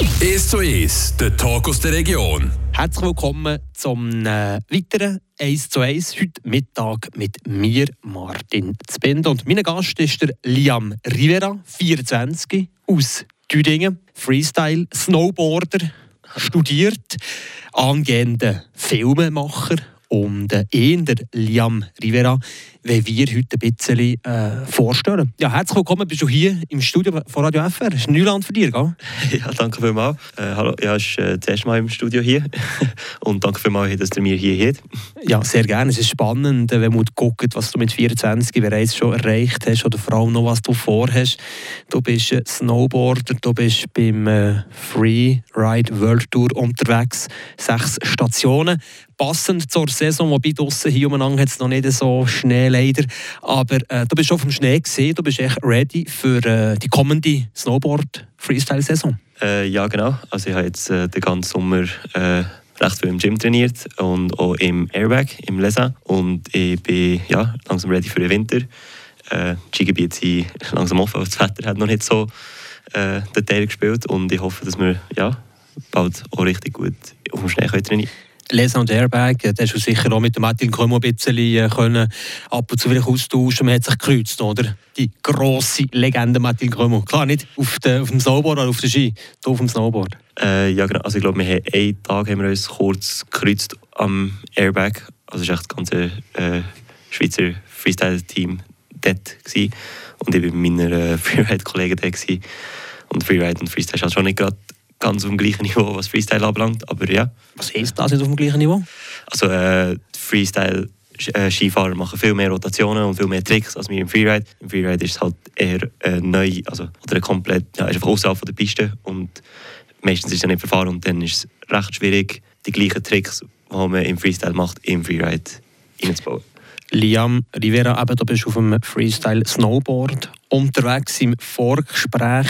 1 zu 1, der Talk aus der Region. Herzlich willkommen zum äh, weiteren 1 zu 1. Heute Mittag mit mir, Martin Zbind. Und mein Gast ist der Liam Rivera, 24, aus Tüdingen. Freestyle, Snowboarder, studiert, angehender Filmemacher und äh, ihn, Liam Rivera, wenn wir heute ein bisschen äh, vorstellen. Ja, herzlich willkommen, bist du hier im Studio von Radio FR. Das ist Neuland für dich, gell? Ja, danke vielmals. Äh, hallo, ja, es ist äh, das erste Mal im Studio hier. Und danke vielmals, dass ihr mir hier habt. Ja, sehr gerne. Es ist spannend, wenn man guckt, was du mit 24 bereits schon erreicht hast oder vor allem noch, was du vorhast. Du bist äh, Snowboarder, du bist beim äh, Free Ride World Tour unterwegs. Sechs Stationen. Passend zur Saison, wobei draussen hier umeinander hat es noch nicht so Schnee leider. Aber äh, du bist schon vom Schnee gesehen, du bist echt ready für äh, die kommende Snowboard-Freestyle-Saison. Äh, ja, genau. Also ich habe jetzt äh, den ganzen Sommer äh, recht viel im Gym trainiert und auch im Airbag, im Lesa. Und ich bin ja, langsam ready für den Winter. Äh, die Skigebiete sind langsam offen, das Wetter hat noch nicht so äh, den Teil gespielt. Und ich hoffe, dass wir ja, bald auch richtig gut auf dem Schnee können trainieren können. Lesen und Airbag, da hast du sicher auch mit dem Martin Kömo ein bisschen äh, können ab und zu vielleicht austauschen. Man hat sich gekreuzt, oder? Die grosse Legende Martin Kömo. Klar, nicht auf, de, auf dem Snowboard oder auf dem Ski, hier auf dem Snowboard. Äh, ja, genau. Also ich glaube, wir haben einen Tag haben wir uns kurz gekreuzt am Airbag. Also es war echt das ganze äh, Schweizer Freestyle-Team dort. Gewesen. Und ich war mit meiner äh, Freeride-Kollegen dort. Gewesen. Und Freeride und Freestyle ist halt schon nicht gerade ganz auf dem gleichen Niveau, was Freestyle anbelangt. Aber ja. Was heisst das nicht auf dem gleichen Niveau? Also äh, Freestyle äh, Skifahrer machen viel mehr Rotationen und viel mehr Tricks als wir im Freeride. Im Freeride ist es halt eher äh, neu, also oder komplett, ja, ist einfach außerhalb der Piste und meistens ist es nicht verfahren und dann ist es recht schwierig, die gleichen Tricks, die man im Freestyle macht, im Freeride reinzubauen. Liam Rivera, eben, du bist auf dem Freestyle Snowboard unterwegs im Vorgespräch.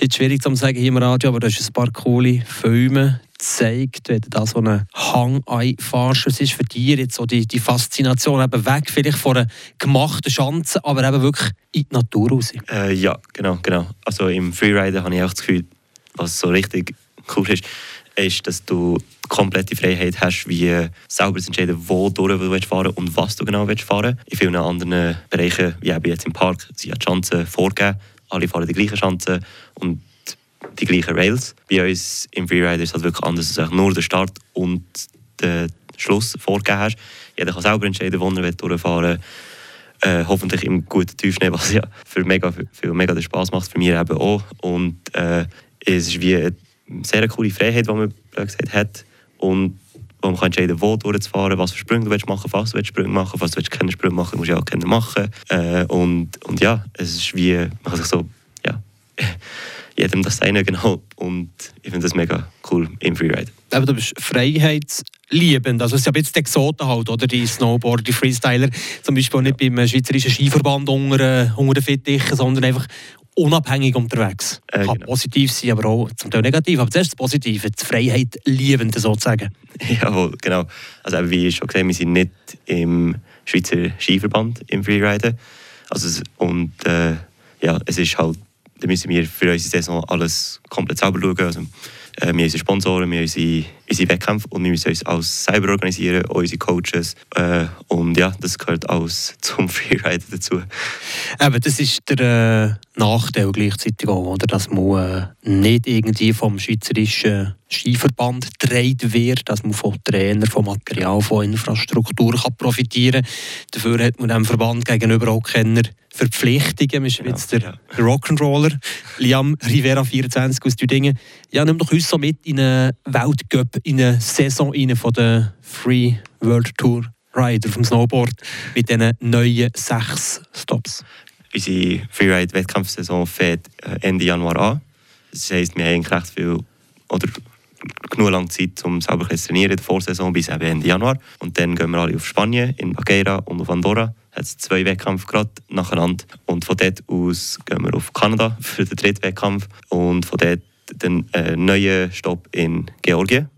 Es ist schwierig zu sagen hier im Radio, aber du hast ein paar coole Filme gezeigt, wenn du da so einen Hang einfahrst. Was ist für dich jetzt so die, die Faszination, eben weg vielleicht von einer gemachten Schanze, aber eben wirklich in die Natur raus? Äh, ja, genau, genau. Also im Freeride habe ich auch das Gefühl, was so richtig cool ist, ist, dass du komplette Freiheit hast, wie selber zu entscheiden, wo du willst fahren und was du genau willst fahren. In vielen anderen Bereichen, wie eben jetzt im Park, sind die Chancen vorgegeben. Alle fahren die gleichen Chancen und die gleichen Rails. Bei uns im Freerider ist es halt wirklich anders, dass du nur den Start und den Schluss vorgegeben hast. Jeder kann selber entscheiden, wo er durchfahren will. Äh, hoffentlich im guten Tiefschnee, was ja für mega, für, mega den Spaß macht, für mich eben auch. Und äh, es ist wie eine sehr coole Freiheit, die man gesagt hat. Und wo man kann entscheiden wo durchzufahren, was für Sprünge du willst machen, was du willst Sprünge machen, was du willst keine Sprünge machen, musst du ja auch keine machen. Äh, und, und ja, es ist wie, man kann sich so, ja, jedem das seine genau. Und ich finde das mega cool im Freeride. Aber du bist freiheitsliebend. Also es ja jetzt die Exoten halt, oder? Die Snowboarder, die Freestyler. Zum Beispiel nicht beim Schweizerischen Skiverband unter, unter den Fittichen, sondern einfach unabhängig unterwegs. Äh, Kann genau. positiv sein, aber auch zum Teil negativ. Aber zuerst das Positive, die Freiheit liebende sozusagen. Jawohl, genau. Also wie schon gesagt, wir sind nicht im Schweizer Skiverband im Freeriden. Also, und äh, ja, es ist halt, da müssen wir für unsere Saison alles komplett selber schauen. Also, äh, wir haben unsere Sponsoren, wir haben unsere, unsere Wettkämpfe und wir müssen uns alles selber organisieren, unsere Coaches. Äh, und ja, das gehört alles zum Freeriden dazu. Eben, das ist der äh, Nachteil gleichzeitig auch, oder? dass man äh, nicht irgendwie vom schweizerischen Skiverband gedreht wird, dass man von Trainer, von Material, von Infrastruktur kann profitieren kann. Dafür hat man dem Verband gegenüber auch keine Verpflichtungen. Wir sind genau, jetzt der ja. Rock'n'Roller, Liam Rivera, 24 aus Düdingen. Ja, nimm doch uns so mit in eine Weltcup, in eine Saison rein von der Free World Tour Rider vom Snowboard mit diesen neuen sechs Stops. Unsere Freeride-Wettkampfsaison fängt äh, Ende Januar an. Das heisst, wir haben recht viel oder genug lange Zeit, um selber zu trainieren in der Vorsaison bis Ende Januar. Und dann gehen wir alle auf Spanien, in Baguera und auf Andorra. Hat es zwei Wettkämpfe gerade nacheinander. Und von dort aus gehen wir auf Kanada für den dritten Wettkampf. Und von dort den äh, neuen Stopp in Georgien.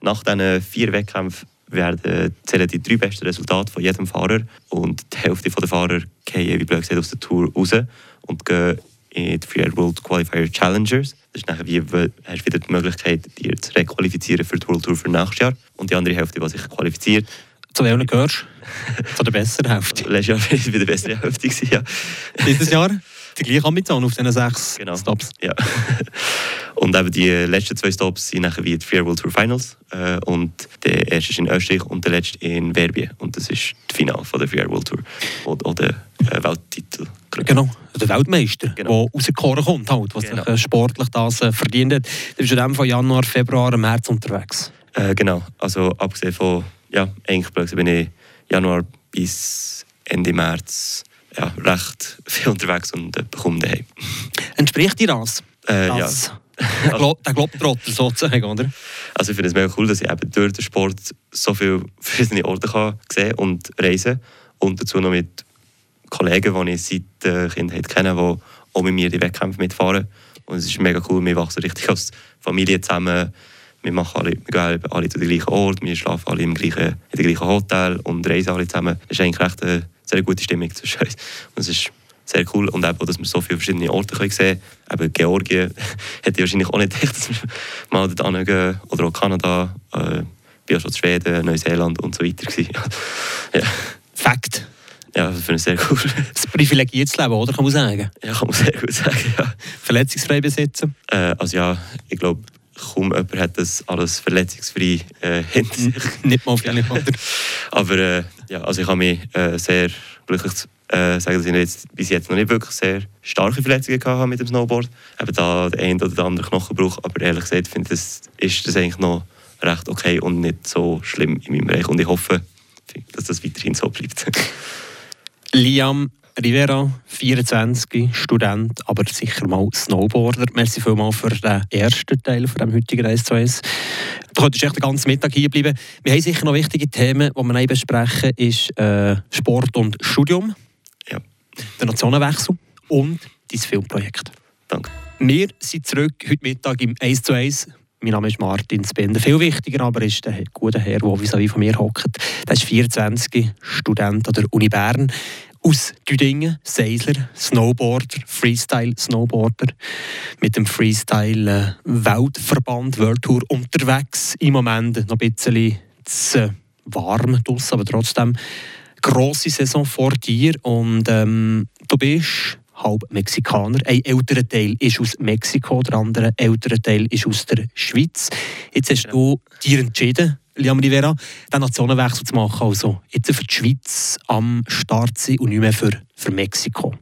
Nach diesen vier Wettkämpfen werden zählen die drei besten Resultate von jedem Fahrer und die Hälfte der Fahrer gehen, wie blöd gesagt, aus der Tour raus und gehen in die Free World Qualifier Challengers. Das ist nachher wie, hast du wieder die Möglichkeit, dir zu requalifizieren für die World Tour für nächstes Jahr. Und die andere Hälfte, die sich qualifiziert. Zu welchen gehörst? Zu der besseren Hälfte? Letztes Jahr war ich bei der besseren Hälfte. Ja. Dieses Jahr? Die gleiche Ambition auf diesen sechs Genau. Stops? Ja. Und eben die letzten zwei Stops sind nachher wie die Free World Tour Finals. Äh, und der erste ist in Österreich und der letzte in Verbien. Und das ist das Finale von der Free World Tour. Oder, oder äh, Welttitel. Genau, der Weltmeister, der Genau. rausgekommen kommt, halt, was Genau. sich äh, sportlich das äh, verdient hat. Der ist in dem von Januar, Februar, März unterwegs. Äh, genau. Also abgesehen von, ja, eigentlich bin ich Januar bis Ende März ja, recht viel unterwegs und äh, bekomme daheim. Entspricht dir das? Äh, ja. der, der Globetrotter sozusagen, oder? Also ich finde es mega cool, dass ich eben durch den Sport so viele verschiedene Orte kann sehen und reisen und dazu noch mit Kollegen, die ich seit der Kindheit kenne, die auch mit mir die Wettkämpfe mitfahren. Und es ist mega cool, wir wachsen richtig als Familie zusammen. Wir, machen alle, wir gehen alle, alle zu den gleichen Ort, wir schlafen alle im gleichen, in dem gleichen Hotel und reisen alle zusammen. Es ist eigentlich recht eine sehr gute Stimmung zwischen uns. Und es ist sehr cool und eben, dass wir so viele verschiedene Orte können sehen können. Eben Georgien hätte ich wahrscheinlich auch nicht gedacht, dass wir mal dort hingehen. Oder auch Kanada, äh, bin auch schon in Schweden, Neuseeland und so weiter. ja. Fakt. ja, das finde ich sehr cool. Das privilegiertes Leben, oder? Kann man sagen. ja, kann man sehr gut sagen, ja. Verletzungsfrei besitzen. Äh, also ja, ich glaube, kaum jemand hat das alles verletzungsfrei äh, hinter sich. Nicht mal viele, oder? Aber äh, ja, also ich habe mich äh, sehr glücklich äh, sagen, dass ich jetzt, bis jetzt noch nicht wirklich sehr starke Verletzungen habe mit dem Snowboard. Eben da der eine oder der andere Knochenbruch, aber ehrlich gesagt finde das ist das eigentlich noch recht okay und nicht so schlimm in meinem Bereich und ich hoffe, dass das weiterhin so bleibt. Liam Rivera, 24, Student, aber sicher mal Snowboarder. Merci vielmals für den ersten Teil von dem heutigen 1 zu 1. Du könntest echt den ganzen Mittag hier bleiben. Wir haben sicher noch wichtige Themen, die wir besprechen, ist äh, Sport und Studium, ja, der Nationenwechsel und dein Filmprojekt. danke. Wir sind zurück heute Mittag im 1 zu 1. Mein Name ist Martin Spender. Viel wichtiger aber ist der gute Herr, der vis-à-vis von mir hockt. Der ist 24, Student an der Uni Bern. Aus Düdingen, Seisler, Snowboarder, Freestyle-Snowboarder. Mit dem Freestyle-Weltverband World Tour unterwegs. Im Moment noch ein bisschen zu warm draussen, aber trotzdem grosse Saison vor dir. Und ähm, du bist halb Mexikaner. Ein älterer Teil ist aus Mexiko, der andere ältere Teil ist aus der Schweiz. Jetzt hast du dir entschieden, Liam Rivera, den Nationenwechsel zu machen. Also jetzt für die Schweiz am Start sein und nicht mehr für, für Mexiko.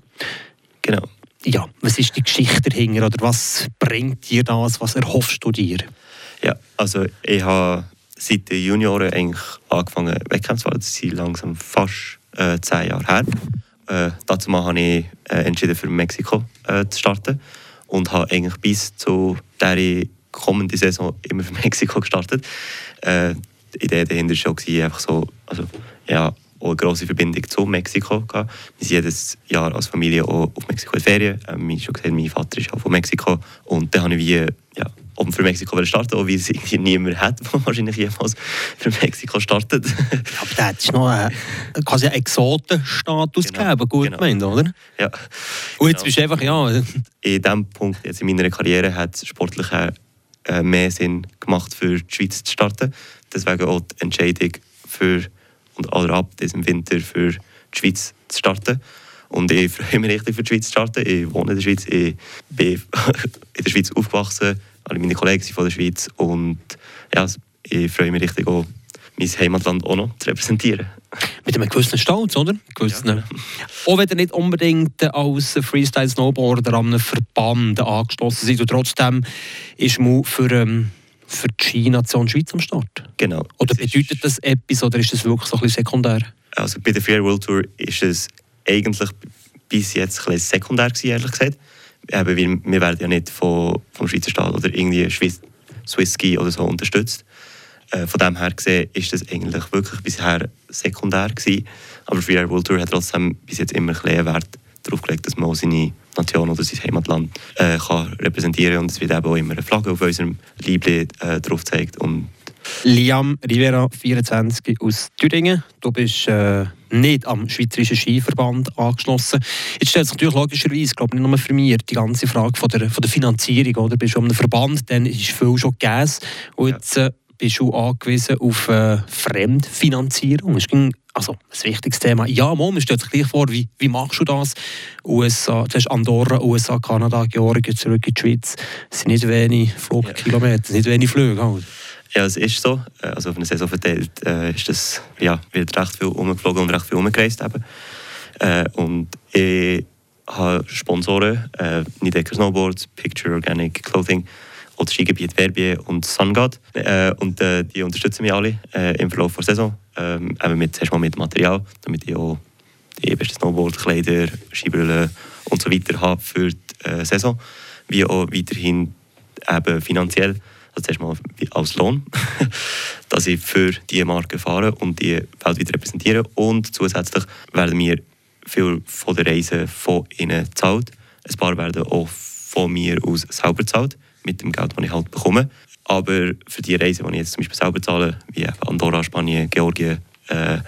Genau. Ja, was ist die Geschichte dahinter oder was bringt dir das, was erhoffst du dir? Ja, also ich habe seit den Junioren eigentlich angefangen Wettkämpfe zu sind langsam fast äh, zehn Jahre her. Äh, dazu habe ich äh, entschieden, für Mexiko äh, zu starten und habe eigentlich bis zu der kommenden Saison immer für Mexiko gestartet. Äh, die Idee dahinter war schon, gewesen, einfach so, also, ja, auch eine grosse Verbindung zu Mexiko. Gehabt. Wir sind jedes Jahr als Familie auch auf Mexiko in Ferien. Ähm, wie schon gesagt, mein Vater ist auch von Mexiko. Und dann habe ich wie, ja, um für Mexiko starten, auch weil es irgendwie niemand hat, der wahrscheinlich jemals für Mexiko startet. Aber der hat noch einen, quasi einen Exotenstatus Genau, gegeben, gut genau. gemeint, oder? ja. Und jetzt Genau. bist du einfach, ja, In diesem Punkt jetzt in meiner Karriere hat es sportlich mehr Sinn gemacht, für die Schweiz zu starten. Deswegen auch die Entscheidung für, und oder ab diesem Winter für die Schweiz zu starten. Und ich freue mich richtig für die Schweiz zu starten. Ich wohne in der Schweiz, ich bin in der Schweiz aufgewachsen, alle meine Kollegen sind von der Schweiz und ja, ich freue mich richtig auch, mein Heimatland auch noch zu repräsentieren. mit einem gewissen Stolz, oder? Gewissen, Ja. Auch wenn ihr nicht unbedingt als Freestyle-Snowboarder an einem Verband angeschlossen seid, und trotzdem ist man für, ähm, für die Ski-Nation Schweiz am Start. Genau. Oder bedeutet das etwas, oder ist das wirklich so ein bisschen sekundär? Also bei der Free World Tour ist es eigentlich bis jetzt ein bisschen sekundär gewesen, ehrlich gesagt. Eben, weil wir werden ja nicht von, vom Schweizer Staat oder irgendwie Swiss, Swiss Ski oder so unterstützt. Äh, von dem her gesehen ist das eigentlich wirklich bisher sekundär gewesen. Aber Free World Tour hat trotzdem bis jetzt immer ein Wert darauf gelegt, dass man seine Nation oder sein Heimatland äh, kann repräsentieren und es wird eben auch immer eine Flagge auf unserem Liebling äh, drauf gezeigt und Liam Rivera, 24 aus Thüringen. Du bist äh, nicht am Schweizerischen Skiverband angeschlossen. Jetzt stellt sich natürlich logischerweise, glaube nicht nur für mich, die ganze Frage von der, von der Finanzierung. Oder? Bist du am Verband, dann ist viel schon gegeben. Und jetzt äh, bist du angewiesen auf äh, Fremdfinanzierung. Das ist also ein wichtiges Thema. Ja, man stellt sich gleich vor, wie, wie machst du das? USA, das ist Andorra, USA, Kanada, Georgien, zurück in die Schweiz. Es sind nicht wenig Flugkilometer, sind nicht wenig Flüge. Halt. Ja, es ist so. Äh, also auf eine Saison verteilt äh, ist das, ja, wird recht viel umgeflogen und recht viel umgereist. Eben. Äh, und ich habe Sponsoren, äh, Nidecker Snowboards, Picture Organic Clothing oder Skigebiet Verbier und SunGod. Äh, und äh, die unterstützen mich alle äh, im Verlauf der Saison. Ähm, eben mit, zuerst mal mit Material, damit ich auch die besten Snowboardkleider, Skibrillen und so weiter habe für die äh, Saison. Wie auch weiterhin eben finanziell also zuerst mal als Lohn, dass ich für diese Marke fahre und die weltweit repräsentiere. Und zusätzlich werden mir viel von der Reise von ihnen gezahlt. Ein paar werden auch von mir aus selber gezahlt, mit dem Geld, das ich halt bekomme. Aber für die Reise, die ich jetzt zum Beispiel selber zahle, wie Andorra, Spanien, Georgien, äh,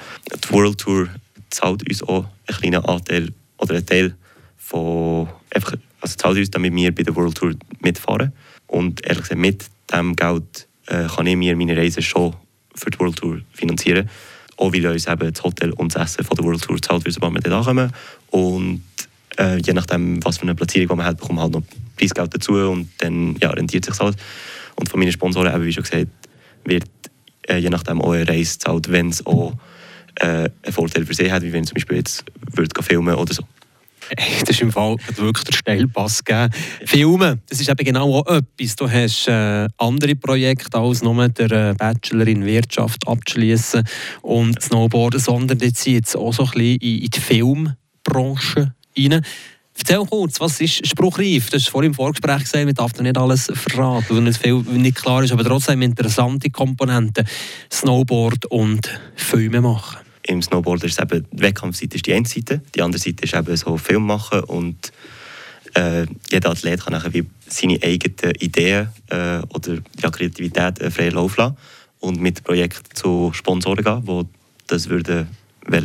die World Tour zahlt uns auch einen kleinen Anteil oder einen Teil von, einfach, also zahlt uns, damit wir bei der World Tour mitfahren. Und ehrlich gesagt, mit diesem Geld äh, kann ich mir meine Reise schon für die World Tour finanzieren. Auch weil uns eben das Hotel und das Essen von der World Tour zahlt wird, sobald wir dort ankommen. Und äh, je nachdem, was für eine Platzierung man hat, bekommt man halt noch Preisgeld dazu und dann ja, rentiert sich halt. Und von meinen Sponsoren, eben, wie schon gesagt, wird äh, je nachdem auch eine Reise gezahlt, wenn es auch äh, einen Vorteil für sie hat, wie wenn zum Beispiel jetzt würde filmen oder so. das ist im Fall wirklich der Steilpass gegeben. Filmen, das ist eben genau auch etwas. Du hast äh, andere Projekte als nur der äh, Bachelor in Wirtschaft abzuschließen und Snowboarden, sondern jetzt jetzt auch so ein bisschen in, in die Filmbranche rein. Erzähl kurz, was ist spruchreif? Du hast vorhin im Vorgespräch gesagt, man darf nicht alles verraten, weil nicht viel nicht klar ist, aber trotzdem interessante Komponenten. Snowboard und Filme machen im Snowboard ist eben, die Wettkampfseite ist die eine Seite, die andere Seite ist eben so Film machen und äh, jeder Athlet kann nachher wie seine eigenen Ideen äh, oder ja, Kreativität äh, frei Lauf lassen und mit dem Projekt zu Sponsoren gehen, die das würden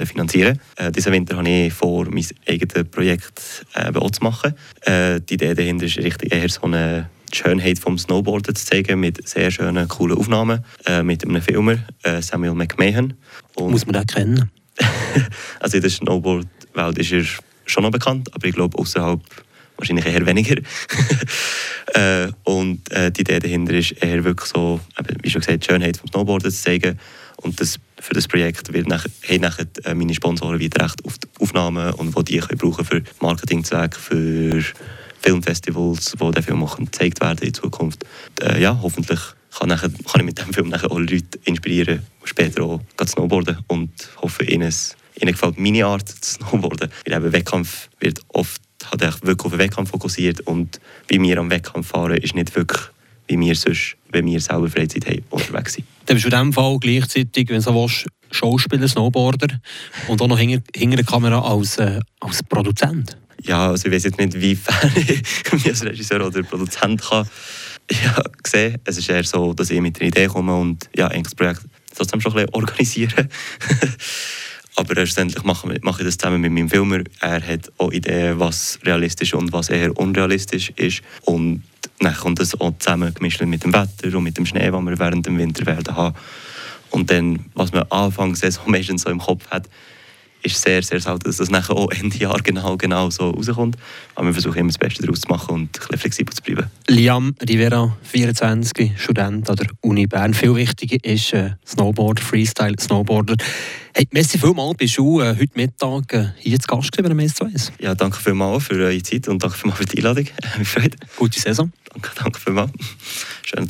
finanzieren. Äh, diesen Winter habe ich vor, mein eigenes Projekt äh, auch zu machen. Äh, die Idee dahinter ist richtig eher so eine die Schönheit vom Snowboarden zu zeigen mit sehr schönen, coolen Aufnahmen äh, mit einem Filmer, äh, Samuel McMahon. Und Muss man den kennen? also in der Snowboard-Welt ist er schon noch bekannt, aber ich glaube außerhalb wahrscheinlich eher weniger. äh, und äh, die Idee dahinter ist eher wirklich so, wie schon gesagt, die Schönheit vom Snowboarden zu zeigen. Und das, für das Projekt wird nach, haben nachher äh, meine Sponsoren wieder recht auf die Aufnahmen und wo die können brauchen für Marketingzwecke, für Filmfestivals, wo der Film auch gezeigt werden in Zukunft. Äh, ja, hoffentlich kann, nachher, kann ich mit dem Film nachher auch Leute inspirieren, später auch snowboarden und hoffe, ihnen, ihnen gefällt meine Art zu snowboarden. Weil eben Wettkampf wird oft hat wirklich auf den Wettkampf fokussiert und wie wir am Wettkampf fahren, ist nicht wirklich wie wir sonst, wenn wir selber Freizeit haben, unterwegs sind. Dann bist du in diesem Fall gleichzeitig, wenn du so willst, Schauspieler, Snowboarder und auch noch hinter, hinter der Kamera als, äh, als Produzent ja, also ich weiß jetzt nicht, wie ich als Regisseur oder Produzent kann ja, sehen. Es ist eher so, dass ich mit einer Idee komme und ja, eigentlich das Projekt trotzdem schon ein bisschen organisieren. Aber schlussendlich mache, mache ich das zusammen mit meinem Filmer. Er hat auch Ideen, was realistisch und was eher unrealistisch ist. Und dann kommt das auch zusammen mit dem Wetter und mit dem Schnee, den wir während dem Winter werden haben. Und dann, was man anfangs Saison meistens so im Kopf hat, ist sehr, sehr selten, dass das nachher auch Ende Jahr genau, genau so rauskommt. Aber wir versuchen immer das Beste daraus zu machen und ein bisschen flexibel zu bleiben. Liam Rivera, 24, Student an der Uni Bern. Viel wichtiger ist äh, Snowboarder, Freestyle Snowboarder. Hey, merci vielmals, bist du äh, heute Mittag äh, hier zu Gast gewesen bei MS2? Ja, danke vielmals für eure Zeit und danke vielmals für die Einladung. Mich freut. Gute Saison. Danke, danke vielmals. Schönen Tag.